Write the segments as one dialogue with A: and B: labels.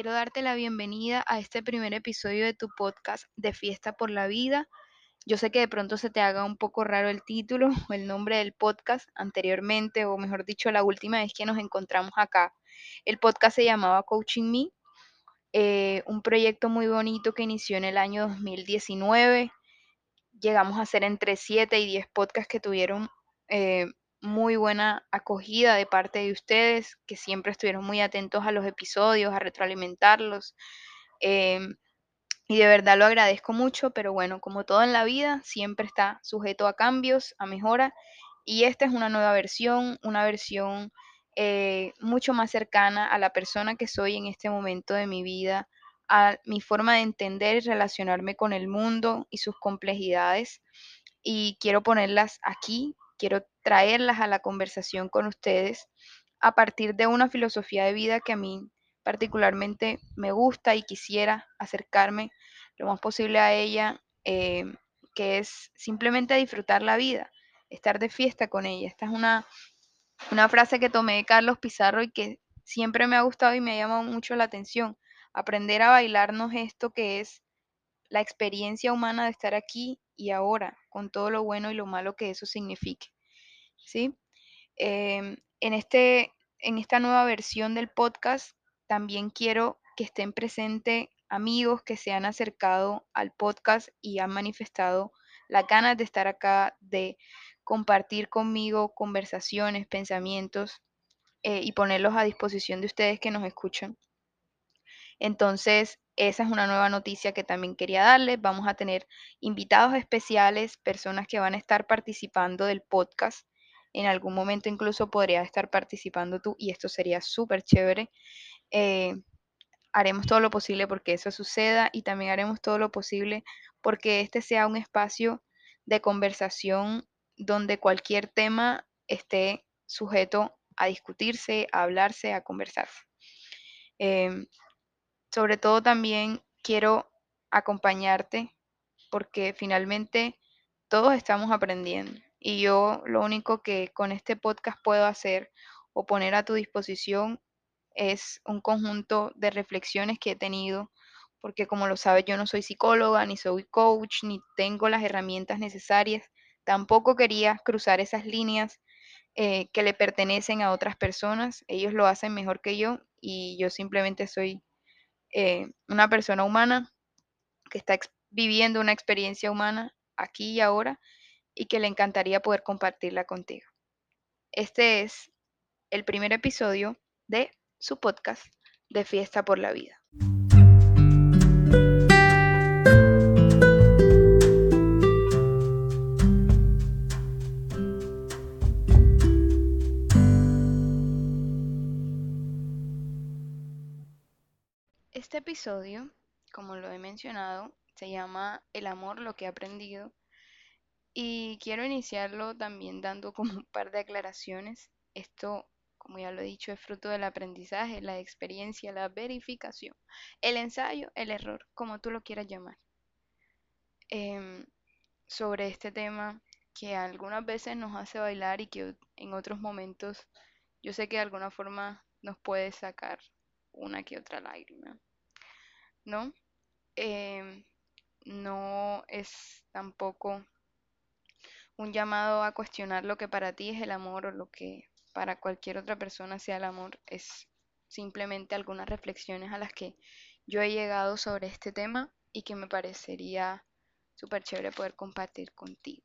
A: Quiero darte la bienvenida a este primer episodio de tu podcast de Fiesta por la Vida. Yo sé que de pronto se te haga un poco raro el título o el nombre del podcast anteriormente, o mejor dicho, la última vez que nos encontramos acá. El podcast se llamaba Coaching Me, eh, un proyecto muy bonito que inició en el año 2019. Llegamos a hacer entre 7 y 10 podcasts que tuvieron eh, muy buena acogida de parte de ustedes, que siempre estuvieron muy atentos a los episodios, a retroalimentarlos. em, y de verdad lo agradezco mucho, pero bueno, como todo en la vida, siempre está sujeto a cambios, a mejora. Y esta es una nueva versión, una versión eh, mucho más cercana a la persona que soy en este momento de mi vida, a mi forma de entender y relacionarme con el mundo y sus complejidades. Y quiero ponerlas aquí, quiero traerlas a la conversación con ustedes a partir de una filosofía de vida que a mí particularmente me gusta y quisiera acercarme lo más posible a ella, eh, que es simplemente disfrutar la vida, estar de fiesta con ella. Esta es una, una frase que tomé de Carlos Pizarro y que siempre me ha gustado y me ha llamado mucho la atención. Aprender a bailarnos esto que es la experiencia humana de estar aquí y ahora, con todo lo bueno y lo malo que eso signifique. ¿sí? Em, en, este, en esta nueva versión del podcast también quiero que estén presentes amigos que se han acercado al podcast y han manifestado la ganas de estar acá, de compartir conmigo conversaciones, pensamientos eh, y ponerlos a disposición de ustedes que nos escuchan. Entonces, esa es una nueva noticia que también quería darles. Vamos a tener invitados especiales, personas que van a estar participando del podcast. En algún momento incluso podría estar participando tú y esto sería súper chévere. Eh, haremos todo lo posible porque eso suceda y también haremos todo lo posible porque este sea un espacio de conversación donde cualquier tema esté sujeto a discutirse, a hablarse, a conversarse. Em, sobre todo también quiero acompañarte porque finalmente todos estamos aprendiendo y yo lo único que con este podcast puedo hacer o poner a tu disposición es un conjunto de reflexiones que he tenido, porque como lo sabes, yo no soy psicóloga, ni soy coach, ni tengo las herramientas necesarias. Tampoco quería cruzar esas líneas eh, que le pertenecen a otras personas. Ellos lo hacen mejor que yo y yo simplemente soy eh, una persona humana que está viviendo una experiencia humana aquí y ahora y que le encantaría poder compartirla contigo. Este es el primer episodio de su podcast de Fiesta por la Vida. Este episodio, como lo he mencionado, se llama El amor, lo que he aprendido. Y quiero iniciarlo también dando como un par de aclaraciones. Esto como ya lo he dicho, es fruto del aprendizaje, la experiencia, la verificación, el ensayo, el error, como tú lo quieras llamar. Em, sobre este tema que algunas veces nos hace bailar y que en otros momentos yo sé que de alguna forma nos puede sacar una que otra lágrima, ¿no? Em, no es tampoco un llamado a cuestionar lo que para ti es el amor o lo que para cualquier otra persona sea el amor, es simplemente algunas reflexiones a las que yo he llegado sobre este tema y que me parecería súper chévere poder compartir contigo.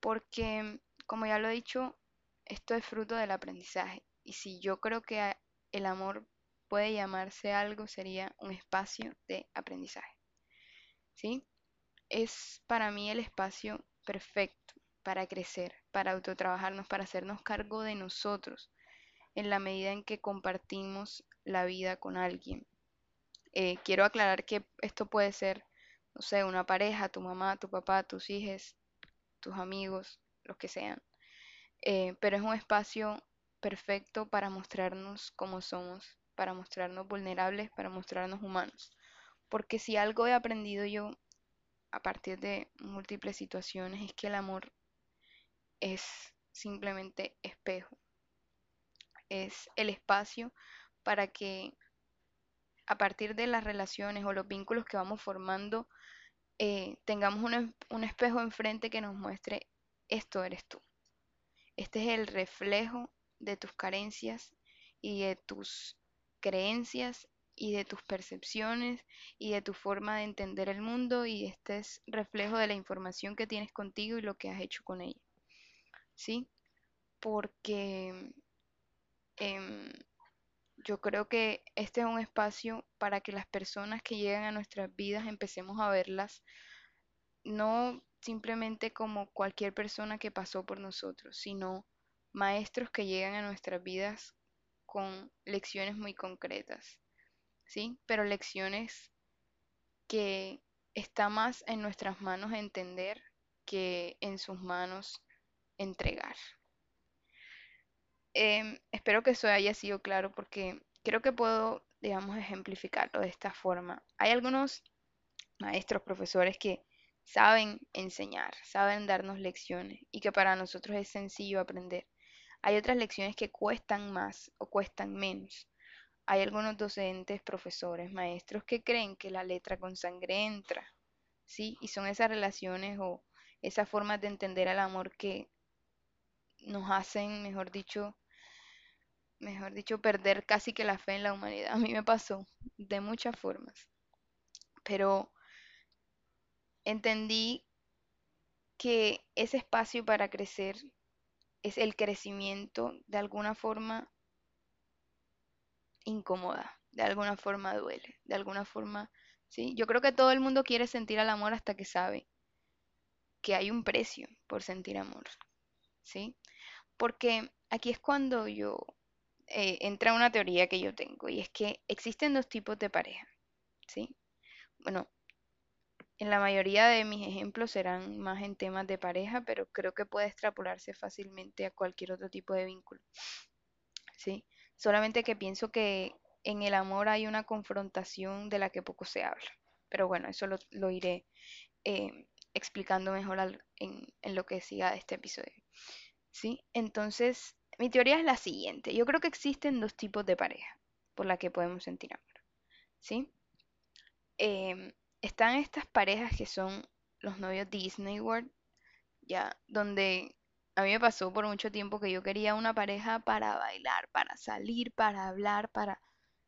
A: Porque, como ya lo he dicho, esto es fruto del aprendizaje. Y si yo creo que el amor puede llamarse algo, sería un espacio de aprendizaje. ¿Sí? Es para mí el espacio perfecto para crecer, para autotrabajarnos, para hacernos cargo de nosotros en la medida en que compartimos la vida con alguien. Eh, quiero aclarar que esto puede ser, no sé, una pareja, tu mamá, tu papá, tus hijos, tus amigos, los que sean. Eh, pero es un espacio perfecto para mostrarnos cómo somos, para mostrarnos vulnerables, para mostrarnos humanos. Porque si algo he aprendido yo a partir de múltiples situaciones es que el amor es simplemente espejo. Es el espacio para que a partir de las relaciones o los vínculos que vamos formando, eh, tengamos un, un espejo enfrente que nos muestre esto eres tú. Este es el reflejo de tus carencias y de tus creencias y de tus percepciones y de tu forma de entender el mundo y este es reflejo de la información que tienes contigo y lo que has hecho con ella. ¿Sí? Porque em, yo creo que este es un espacio para que las personas que llegan a nuestras vidas empecemos a verlas no simplemente como cualquier persona que pasó por nosotros, sino maestros que llegan a nuestras vidas con lecciones muy concretas, ¿sí? Pero lecciones que está más en nuestras manos entender que en sus manos entregar. Em, espero que eso haya sido claro porque creo que puedo, digamos, ejemplificarlo de esta forma. Hay algunos maestros, profesores que saben enseñar, saben darnos lecciones y que para nosotros es sencillo aprender. Hay otras lecciones que cuestan más o cuestan menos. Hay algunos docentes, profesores, maestros que creen que la letra con sangre entra, ¿sí? Y son esas relaciones o esas formas de entender al amor que nos hacen, mejor dicho, mejor dicho, perder casi que la fe en la humanidad. A mí me pasó de muchas formas. Pero entendí que ese espacio para crecer es el crecimiento de alguna forma incómoda, de alguna forma duele, de alguna forma, ¿sí? Yo creo que todo el mundo quiere sentir el amor hasta que sabe que hay un precio por sentir amor, ¿sí? Porque aquí es cuando yo eh, entra una teoría que yo tengo y es que existen dos tipos de pareja, ¿sí? Bueno, en la mayoría de mis ejemplos serán más en temas de pareja, pero creo que puede extrapolarse fácilmente a cualquier otro tipo de vínculo, ¿sí? Solamente que pienso que en el amor hay una confrontación de la que poco se habla. Pero bueno, eso lo, iré eh, explicando mejor en, lo que siga este episodio. ¿Sí? Entonces, mi teoría es la siguiente. Yo creo que existen dos tipos de pareja por la que podemos sentir amor. ¿Sí? Em, están estas parejas que son los novios Disney World, ya, donde a mí me pasó por mucho tiempo que yo quería una pareja para bailar, para salir, para hablar, para...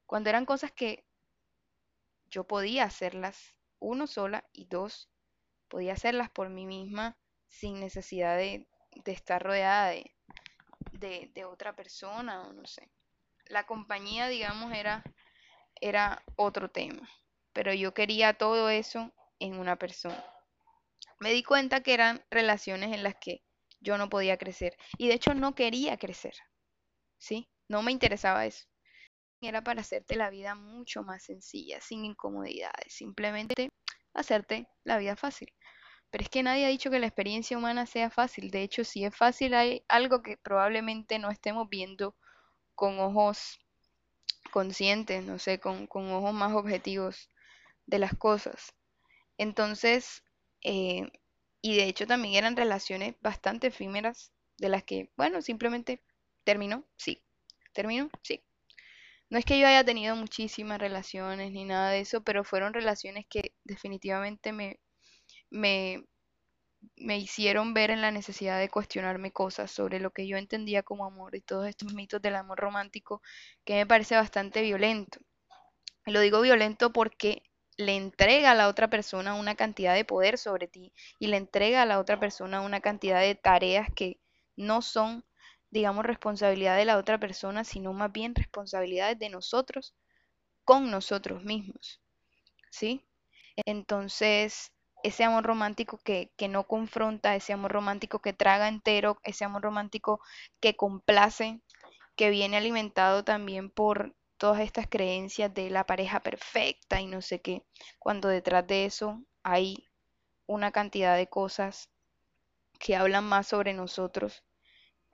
A: Cuando eran cosas que yo podía hacerlas, uno sola y dos, podía hacerlas por mí misma sin necesidad de, de estar rodeada de, de, otra persona o no sé. La compañía, digamos, era, era otro tema, pero yo quería todo eso en una persona. Me di cuenta que eran relaciones en las que yo no podía crecer y de hecho no quería crecer, ¿sí? No me interesaba eso. Era para hacerte la vida mucho más sencilla, sin incomodidades, simplemente hacerte la vida fácil. Pero es que nadie ha dicho que la experiencia humana sea fácil. De hecho, si es fácil, hay algo que probablemente no estemos viendo con ojos conscientes, no sé, con, ojos más objetivos de las cosas. Entonces, eh, y de hecho también eran relaciones bastante efímeras de las que, bueno, simplemente terminó, sí, terminó, sí. No es que yo haya tenido muchísimas relaciones ni nada de eso, pero fueron relaciones que definitivamente me, me, me hicieron ver en la necesidad de cuestionarme cosas sobre lo que yo entendía como amor y todos estos mitos del amor romántico que me parece bastante violento. Lo digo violento porque le entrega a la otra persona una cantidad de poder sobre ti y le entrega a la otra persona una cantidad de tareas que no son, digamos, responsabilidad de la otra persona, sino más bien responsabilidades de nosotros con nosotros mismos. ¿Sí? Entonces, ese amor romántico que, que, no confronta, ese amor romántico que traga entero, ese amor romántico que complace, que viene alimentado también por todas estas creencias de la pareja perfecta y no sé qué, cuando detrás de eso hay una cantidad de cosas que hablan más sobre nosotros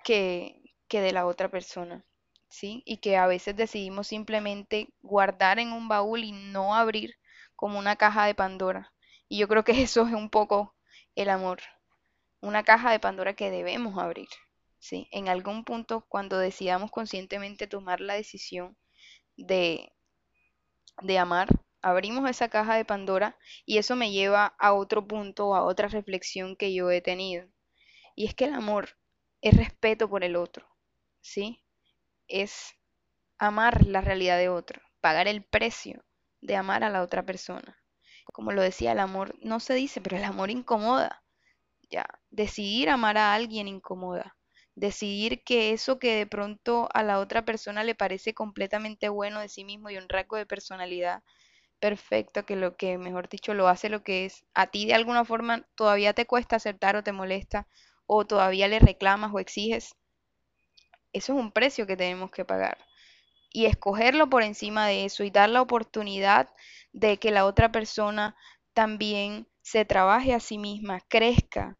A: que, que de la otra persona, ¿sí? Y que a veces decidimos simplemente guardar en un baúl y no abrir como una caja de Pandora y yo creo que eso es un poco el amor, una caja de Pandora que debemos abrir. ¿sí? En algún punto, cuando decidamos conscientemente tomar la decisión de, de amar, abrimos esa caja de Pandora y eso me lleva a otro punto, a otra reflexión que yo he tenido. Y es que el amor es respeto por el otro, ¿sí? Es amar la realidad de otro, pagar el precio de amar a la otra persona. Como lo decía, el amor no se dice, pero el amor incomoda. Ya, decidir amar a alguien incomoda. Decidir que eso que de pronto a la otra persona le parece completamente bueno de sí mismo y un rasgo de personalidad perfecto, que lo que, mejor dicho, lo hace lo que es, a ti de alguna forma todavía te cuesta aceptar o te molesta, o todavía le reclamas o exiges, eso es un precio que tenemos que pagar. Y escogerlo por encima de eso y dar la oportunidad de que la otra persona también se trabaje a sí misma, crezca,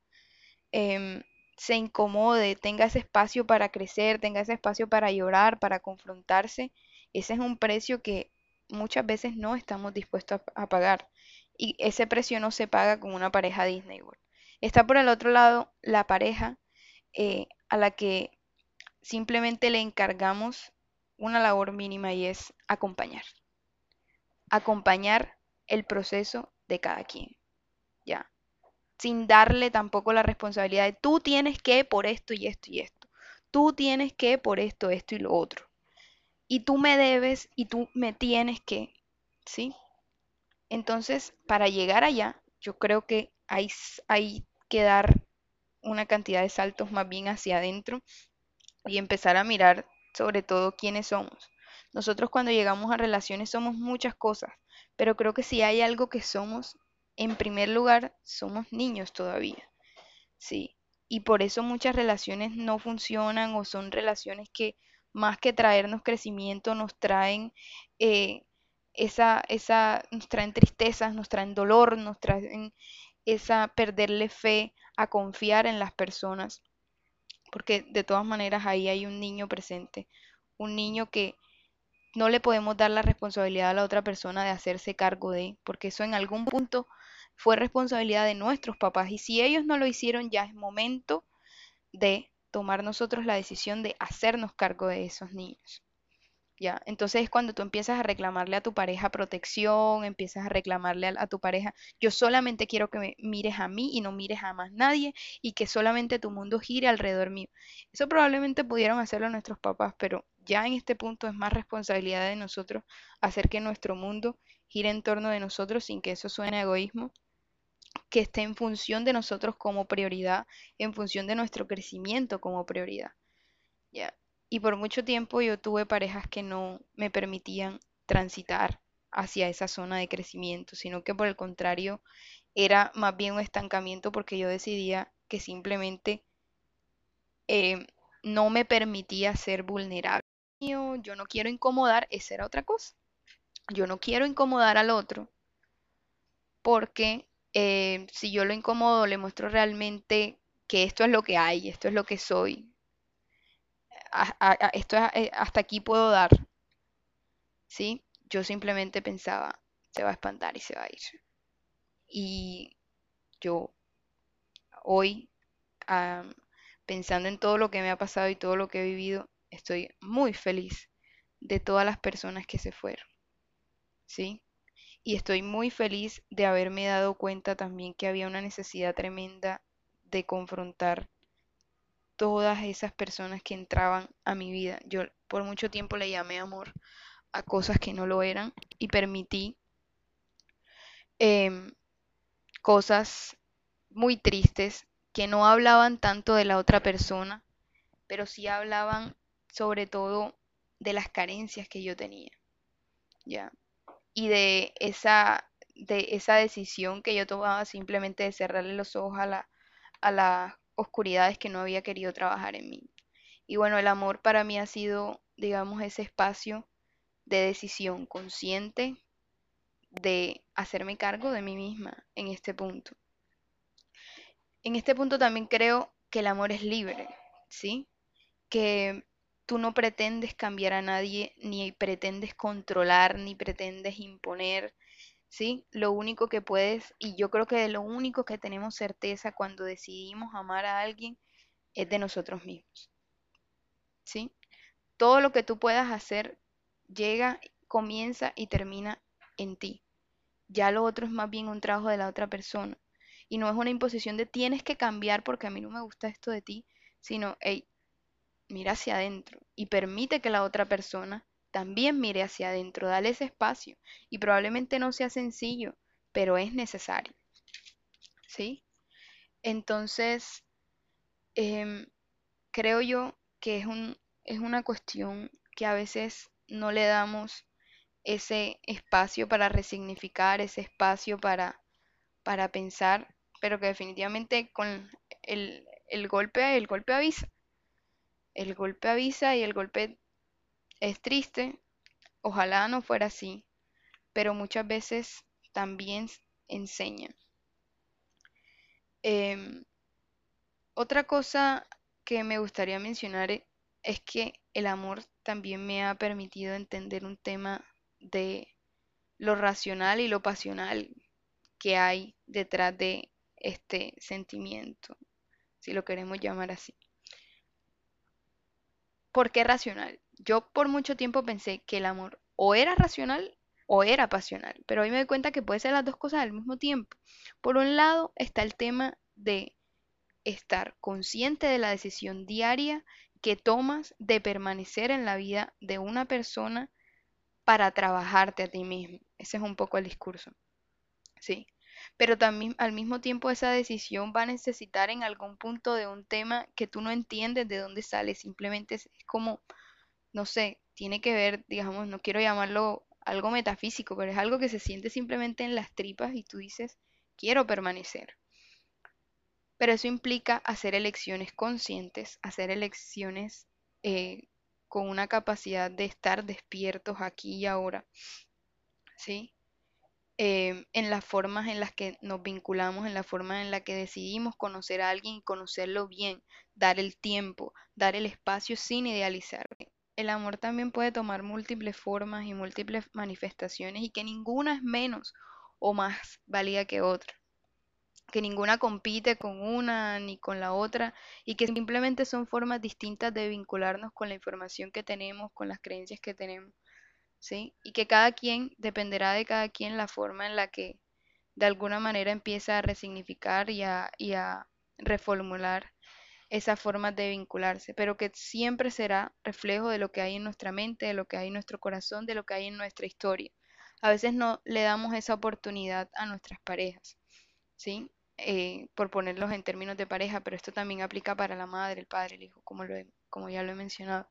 A: em, se incomode, tenga ese espacio para crecer, tenga ese espacio para llorar, para confrontarse, ese es un precio que muchas veces no estamos dispuestos a, pagar. Y ese precio no se paga con una pareja Disney World. Está por el otro lado la pareja eh, a la que simplemente le encargamos una labor mínima y es acompañar. Acompañar el proceso de cada quien. Ya. Sin darle tampoco la responsabilidad de tú tienes que por esto y esto y esto. Tú tienes que por esto, esto y lo otro. Y tú me debes y tú me tienes que. ¿Sí? Entonces, para llegar allá, yo creo que hay, hay que dar una cantidad de saltos más bien hacia adentro y empezar a mirar sobre todo quiénes somos. Nosotros cuando llegamos a relaciones somos muchas cosas, pero creo que si hay algo que somos, en primer lugar, somos niños todavía. Sí, y por eso muchas relaciones no funcionan o son relaciones que más que traernos crecimiento nos traen eh, esa, esa, nos traen tristezas, nos traen dolor, nos traen esa perderle fe a confiar en las personas, porque de todas maneras ahí hay un niño presente, un niño que no le podemos dar la responsabilidad a la otra persona de hacerse cargo de, porque eso en algún punto fue responsabilidad de nuestros papás y si ellos no lo hicieron ya es momento de tomar nosotros la decisión de hacernos cargo de esos niños. ¿ya? Entonces es cuando tú empiezas a reclamarle a tu pareja protección, empiezas a reclamarle a, tu pareja, yo solamente quiero que me mires a mí y no mires a más nadie y que solamente tu mundo gire alrededor mío. Eso probablemente pudieron hacerlo nuestros papás, pero ya en este punto es más responsabilidad de nosotros hacer que nuestro mundo gire en torno de nosotros sin que eso suene egoísmo que esté en función de nosotros como prioridad, en función de nuestro crecimiento como prioridad. Y por mucho tiempo yo tuve parejas que no me permitían transitar hacia esa zona de crecimiento, sino que por el contrario era más bien un estancamiento porque yo decidía que simplemente eh, no me permitía ser vulnerable. Yo no quiero incomodar, esa era otra cosa. Yo no quiero incomodar al otro porque eh, si yo lo incomodo, le muestro realmente que esto es lo que hay, esto es lo que soy, esto eh, hasta aquí puedo dar. ¿Sí? Yo simplemente pensaba, se va a espantar y se va a ir. Y yo hoy, pensando en todo lo que me ha pasado y todo lo que he vivido, estoy muy feliz de todas las personas que se fueron. ¿Sí? Y estoy muy feliz de haberme dado cuenta también que había una necesidad tremenda de confrontar todas esas personas que entraban a mi vida. Yo por mucho tiempo le llamé amor a cosas que no lo eran y permití em, cosas muy tristes que no hablaban tanto de la otra persona, pero sí hablaban sobre todo de las carencias que yo tenía. ¿Ya? Y de esa de esa decisión que yo tomaba simplemente de cerrarle los ojos a la a la oscuridades que no había querido trabajar en mí. Y bueno, el amor para mí ha sido, digamos, ese espacio de decisión consciente de hacerme cargo de mí misma en este punto. En este punto también creo que el amor es libre, ¿sí? Que tú no pretendes cambiar a nadie, ni pretendes controlar, ni pretendes imponer, ¿sí? Lo único que puedes, y yo creo que de lo único que tenemos certeza cuando decidimos amar a alguien es de nosotros mismos, ¿sí? Todo lo que tú puedas hacer llega, comienza y termina en ti. Ya lo otro es más bien un trabajo de la otra persona. Y no es una imposición de tienes que cambiar porque a mí no me gusta esto de ti, sino, hey, mira hacia adentro y permite que la otra persona también mire hacia adentro, dale ese espacio. Y probablemente no sea sencillo, pero es necesario. ¿Sí? Entonces, em, creo yo que es un, es una cuestión que a veces no le damos ese espacio para resignificar, ese espacio para, para pensar, pero que definitivamente con el, el golpe, el golpe avisa. El golpe avisa y el golpe es triste. Ojalá no fuera así, pero muchas veces también enseña. Em, otra cosa que me gustaría mencionar e- es que el amor también me ha permitido entender un tema de lo racional y lo pasional que hay detrás de este sentimiento, si lo queremos llamar así. ¿Por qué racional? Yo por mucho tiempo pensé que el amor o era racional o era pasional, pero hoy me doy cuenta que puede ser las dos cosas al mismo tiempo. Por un lado está el tema de estar consciente de la decisión diaria que tomas de permanecer en la vida de una persona para trabajarte a ti mismo. Ese es un poco el discurso. Sí. Pero también al mismo tiempo esa decisión va a necesitar en algún punto de un tema que tú no entiendes de dónde sale. Simplemente es, como, no sé, tiene que ver, digamos, no quiero llamarlo algo metafísico, pero es algo que se siente simplemente en las tripas y tú dices, quiero permanecer. Pero eso implica hacer elecciones conscientes, hacer elecciones eh, con una capacidad de estar despiertos aquí y ahora, ¿sí? Em, en las formas en las que nos vinculamos, en la forma en la que decidimos conocer a alguien y conocerlo bien, dar el tiempo, dar el espacio sin idealizar. El amor también puede tomar múltiples formas y múltiples manifestaciones y que ninguna es menos o más válida que otra que ninguna compite con una ni con la otra y que simplemente son formas distintas de vincularnos con la información que tenemos, con las creencias que tenemos, ¿sí? Y que cada quien, dependerá de cada quien la forma en la que de alguna manera empieza a resignificar y a, y a reformular esas formas de vincularse, pero que siempre será reflejo de lo que hay en nuestra mente, de lo que hay en nuestro corazón, de lo que hay en nuestra historia. A veces no le damos esa oportunidad a nuestras parejas, ¿sí? eh, por ponerlos en términos de pareja, pero esto también aplica para la madre, el padre, el hijo, como, lo como ya lo he mencionado.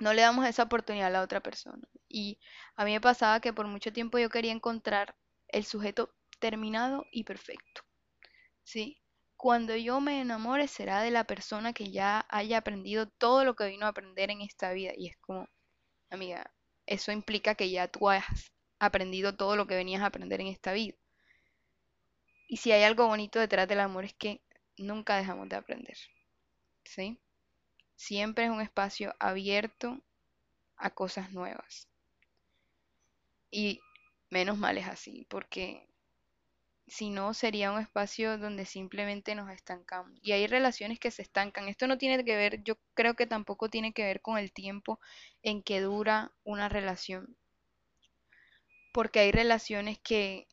A: No le damos esa oportunidad a la otra persona. Y a mí me pasaba que por mucho tiempo yo quería encontrar el sujeto terminado y perfecto. ¿Sí? Cuando yo me enamore será de la persona que ya haya aprendido todo lo que vino a aprender en esta vida. Y es como, amiga, eso implica que ya tú has aprendido todo lo que venías a aprender en esta vida. Y si hay algo bonito detrás del amor es que nunca dejamos de aprender. ¿Sí? Siempre es un espacio abierto a cosas nuevas. Y menos mal es así, porque si no sería un espacio donde simplemente nos estancamos. Y hay relaciones que se estancan. Esto no tiene que ver, yo creo que tampoco tiene que ver con el tiempo en que dura una relación. Porque hay relaciones que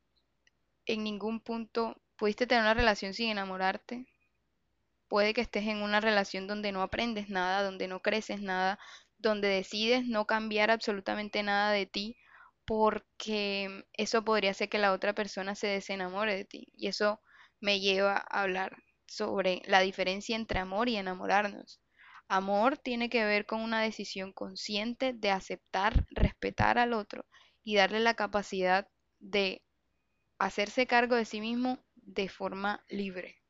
A: en ningún punto pudiste tener una relación sin enamorarte. Puede que estés en una relación donde no aprendes nada, donde no creces nada, donde decides no cambiar absolutamente nada de ti, porque eso podría hacer que la otra persona se desenamore de ti. Y eso me lleva a hablar sobre la diferencia entre amor y enamorarnos. Amor tiene que ver con una decisión consciente de aceptar, respetar al otro y darle la capacidad de hacerse cargo de sí mismo de forma libre.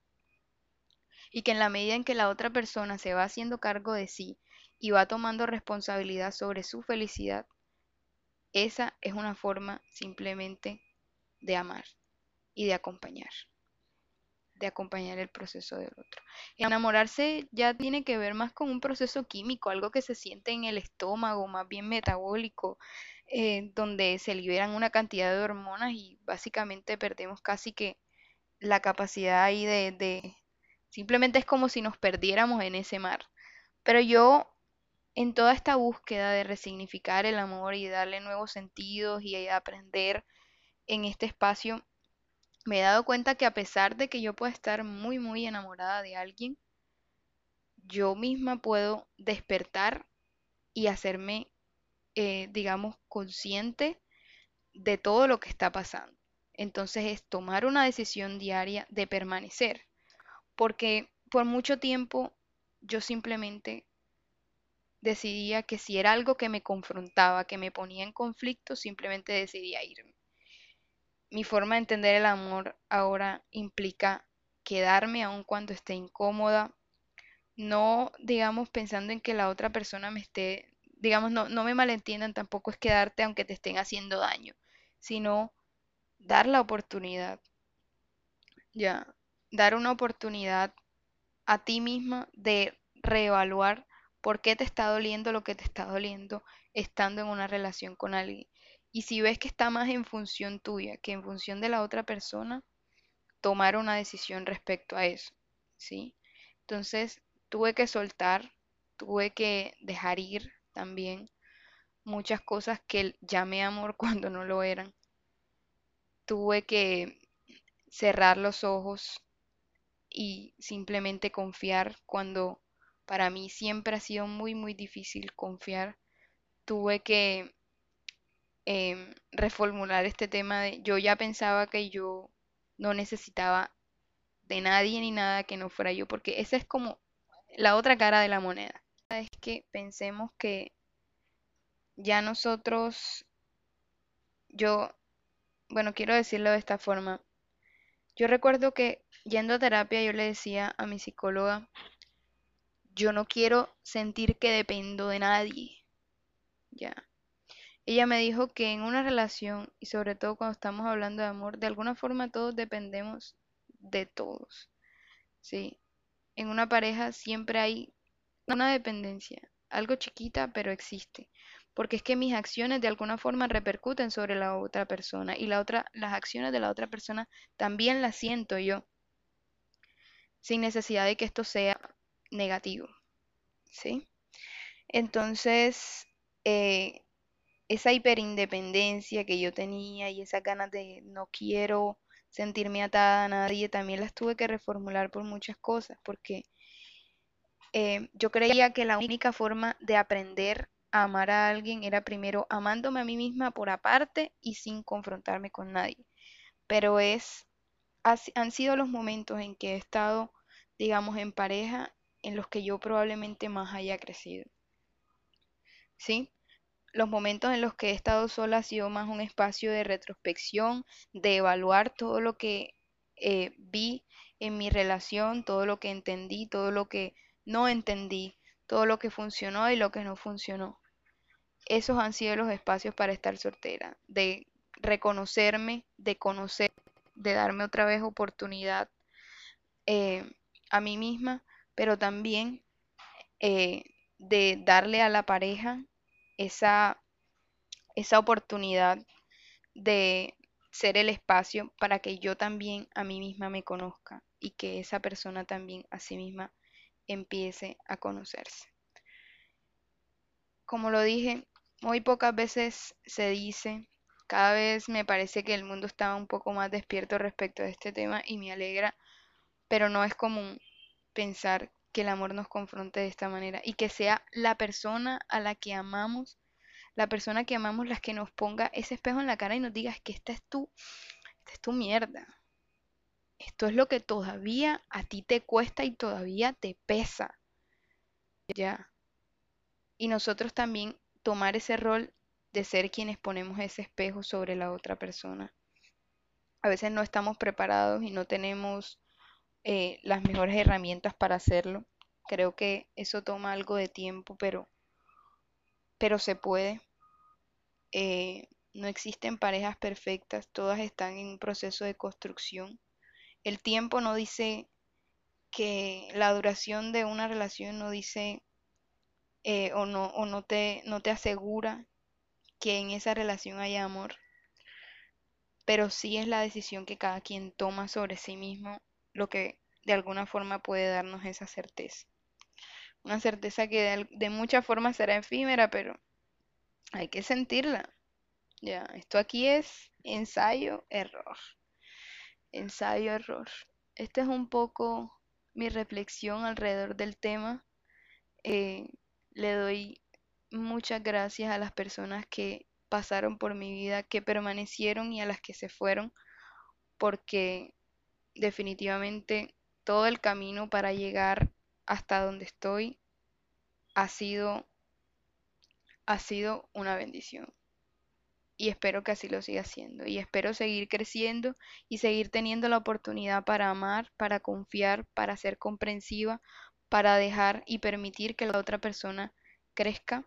A: Y que en la medida en que la otra persona se va haciendo cargo de sí y va tomando responsabilidad sobre su felicidad, esa es una forma simplemente de amar y de acompañar, de acompañar el proceso del otro. Enamorarse ya tiene que ver más con un proceso químico, algo que se siente en el estómago, más bien metabólico, eh, donde se liberan una cantidad de hormonas y básicamente perdemos casi que la capacidad ahí de, de, simplemente es como si nos perdiéramos en ese mar. Pero yo en toda esta búsqueda de resignificar el amor y darle nuevos sentidos y aprender en este espacio, me he dado cuenta que a pesar de que yo pueda estar muy, muy enamorada de alguien, yo misma puedo despertar y hacerme, eh, digamos, consciente de todo lo que está pasando. Entonces es tomar una decisión diaria de permanecer, porque por mucho tiempo yo simplemente decidía que si era algo que me confrontaba, que me ponía en conflicto, simplemente decidía irme. Mi forma de entender el amor ahora implica quedarme aun cuando esté incómoda, no, digamos, pensando en que la otra persona me esté, digamos, no, no me malentiendan, tampoco es quedarte aunque te estén haciendo daño, sino dar la oportunidad, ya, dar una oportunidad a ti misma de reevaluar por qué te está doliendo lo que te está doliendo estando en una relación con alguien. Y si ves que está más en función tuya que en función de la otra persona, tomar una decisión respecto a eso, ¿sí? Entonces, tuve que soltar, tuve que dejar ir también muchas cosas que llamé amor cuando no lo eran. Tuve que cerrar los ojos y simplemente confiar cuando para mí siempre ha sido muy, muy difícil confiar. Tuve que em, reformular este tema de yo ya pensaba que yo no necesitaba de nadie ni nada que no fuera yo, porque esa es como la otra cara de la moneda. Es que pensemos que ya nosotros, yo, bueno, quiero decirlo de esta forma. Yo recuerdo que yendo a terapia yo le decía a mi psicóloga, yo no quiero sentir que dependo de nadie. Ya. Ella me dijo que en una relación, y sobre todo cuando estamos hablando de amor, de alguna forma todos dependemos de todos. ¿Sí? En una pareja siempre hay una dependencia, algo chiquita, pero existe. Porque es que mis acciones de alguna forma repercuten sobre la otra persona y la otra, las acciones de la otra persona también las siento yo, sin necesidad de que esto sea negativo. ¿Sí? Entonces, eh, esa hiperindependencia que yo tenía y esas ganas de no quiero sentirme atada a nadie, también las tuve que reformular por muchas cosas, porque eh, yo creía que la única forma de aprender a amar a alguien era primero amándome a mí misma por aparte y sin confrontarme con nadie. Pero es, han sido los momentos en que he estado, digamos, en pareja en los que yo probablemente más haya crecido. ¿Sí? Los momentos en los que he estado sola ha sido más un espacio de retrospección, de evaluar todo lo que eh, vi en mi relación, todo lo que entendí, todo lo que no entendí, todo lo que funcionó y lo que no funcionó. Esos han sido los espacios para estar soltera, de reconocerme, de conocer, de darme otra vez oportunidad eh, a mí misma, pero también eh, de darle a la pareja esa, esa oportunidad de ser el espacio para que yo también a mí misma me conozca y que esa persona también a sí misma empiece a conocerse. Como lo dije, muy pocas veces se dice, cada vez me parece que el mundo está un poco más despierto respecto a este tema y me alegra, pero no es común pensar que el amor nos confronte de esta manera y que sea la persona a la que amamos, la persona que amamos, la que nos ponga ese espejo en la cara y nos diga que esta es tu, esta es tu mierda. Esto es lo que todavía a ti te cuesta y todavía te pesa. Ya. Y nosotros también tomar ese rol de ser quienes ponemos ese espejo sobre la otra persona. A veces no estamos preparados y no tenemos eh, las mejores herramientas para hacerlo. Creo que eso toma algo de tiempo, pero, pero se puede. Eh, no existen parejas perfectas, todas están en un proceso de construcción. El tiempo no dice que la duración de una relación no dice eh, o, no, o no, te, no te asegura que en esa relación haya amor, pero sí es la decisión que cada quien toma sobre sí mismo lo que de alguna forma puede darnos esa certeza. una certeza que de, de muchas formas será efímera, pero hay que sentirla. Ya, esto aquí es ensayo, error, ensayo, error. Esta es un poco mi reflexión alrededor del tema. Eh, le doy muchas gracias a las personas que pasaron por mi vida, que permanecieron y a las que se fueron, porque definitivamente todo el camino para llegar hasta donde estoy ha sido, ha sido una bendición. Y espero que así lo siga siendo. Y espero seguir creciendo y seguir teniendo la oportunidad para amar, para confiar, para ser comprensiva, para dejar y permitir que la otra persona crezca.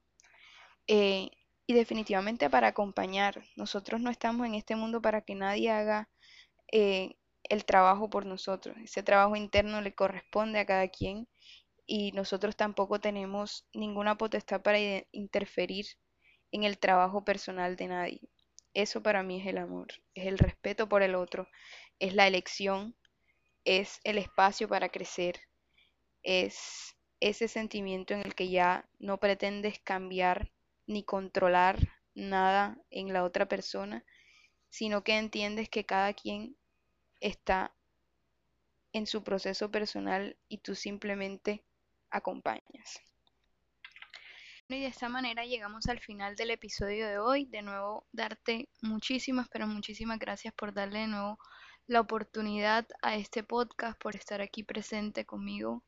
A: Eh, y definitivamente para acompañar. Nosotros no estamos en este mundo para que nadie haga eh, el trabajo por nosotros. Ese trabajo interno le corresponde a cada quien y nosotros tampoco tenemos ninguna potestad para interferir en el trabajo personal de nadie. Eso para mí es el amor, es el respeto por el otro, es la elección, es el espacio para crecer, es ese sentimiento en el que ya no pretendes cambiar ni controlar nada en la otra persona, sino que entiendes que cada quien está en su proceso personal y tú simplemente acompañas. Y de esta manera llegamos al final del episodio de hoy. De nuevo, darte muchísimas, pero muchísimas gracias por darle de nuevo la oportunidad a este podcast, por estar aquí presente conmigo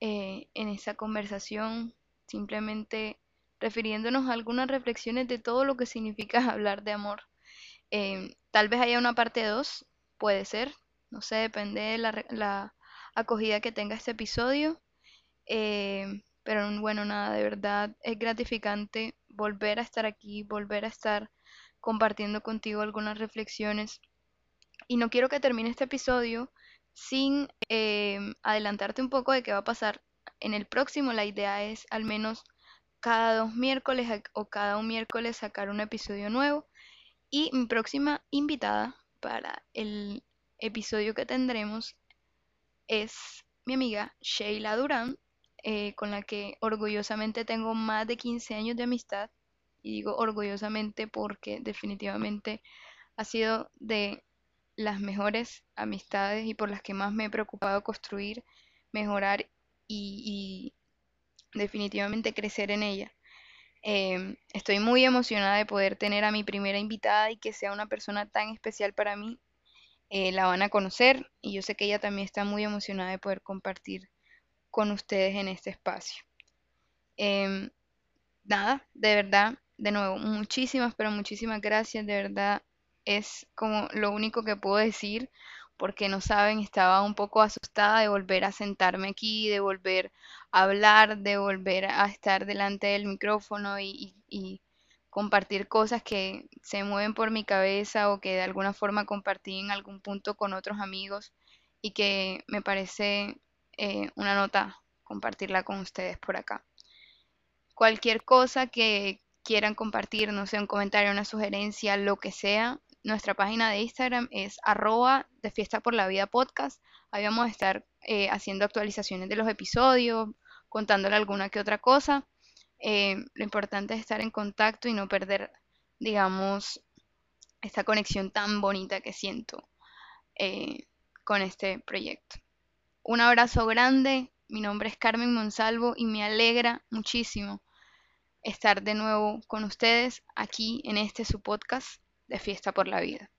A: eh, en esa conversación, simplemente refiriéndonos a algunas reflexiones de todo lo que significa hablar de amor. Eh, tal vez haya una parte 2, puede ser, no sé, depende de la, acogida que tenga este episodio. Eh, pero bueno, nada, de verdad es gratificante volver a estar aquí, volver a estar compartiendo contigo algunas reflexiones. Y no quiero que termine este episodio sin em, adelantarte un poco de qué va a pasar en el próximo. La idea es al menos cada dos miércoles o cada un miércoles sacar un episodio nuevo. Y mi próxima invitada para el episodio que tendremos es mi amiga Sheila Durán, eh, con la que orgullosamente tengo más de 15 años de amistad. Y digo orgullosamente porque definitivamente ha sido de las mejores amistades y por las que más me he preocupado construir, mejorar y definitivamente crecer en ella. Em, estoy muy emocionada de poder tener a mi primera invitada y que sea una persona tan especial para mí. Eh, la van a conocer y yo sé que ella también está muy emocionada de poder compartir con ustedes en este espacio. Em, nada, de verdad, de nuevo, muchísimas, pero muchísimas gracias, de verdad, es como lo único que puedo decir, porque no saben, estaba un poco asustada de volver a sentarme aquí, de volver a hablar, de volver a estar delante del micrófono y, compartir cosas que se mueven por mi cabeza o que de alguna forma compartí en algún punto con otros amigos y que me parece eh, una nota compartirla con ustedes por acá. Cualquier cosa que quieran compartir, no sé, un comentario, una sugerencia, lo que sea, nuestra página de Instagram es arroba de fiesta por la vida podcast. Ahí vamos a estar eh, haciendo actualizaciones de los episodios, contándole alguna que otra cosa. Eh, lo importante es estar en contacto y no perder, digamos, esta conexión tan bonita que siento eh, con este proyecto. Un abrazo grande, mi nombre es Carmen Monsalvo y me alegra muchísimo estar de nuevo con ustedes aquí en este su podcast de Fiesta por la Vida.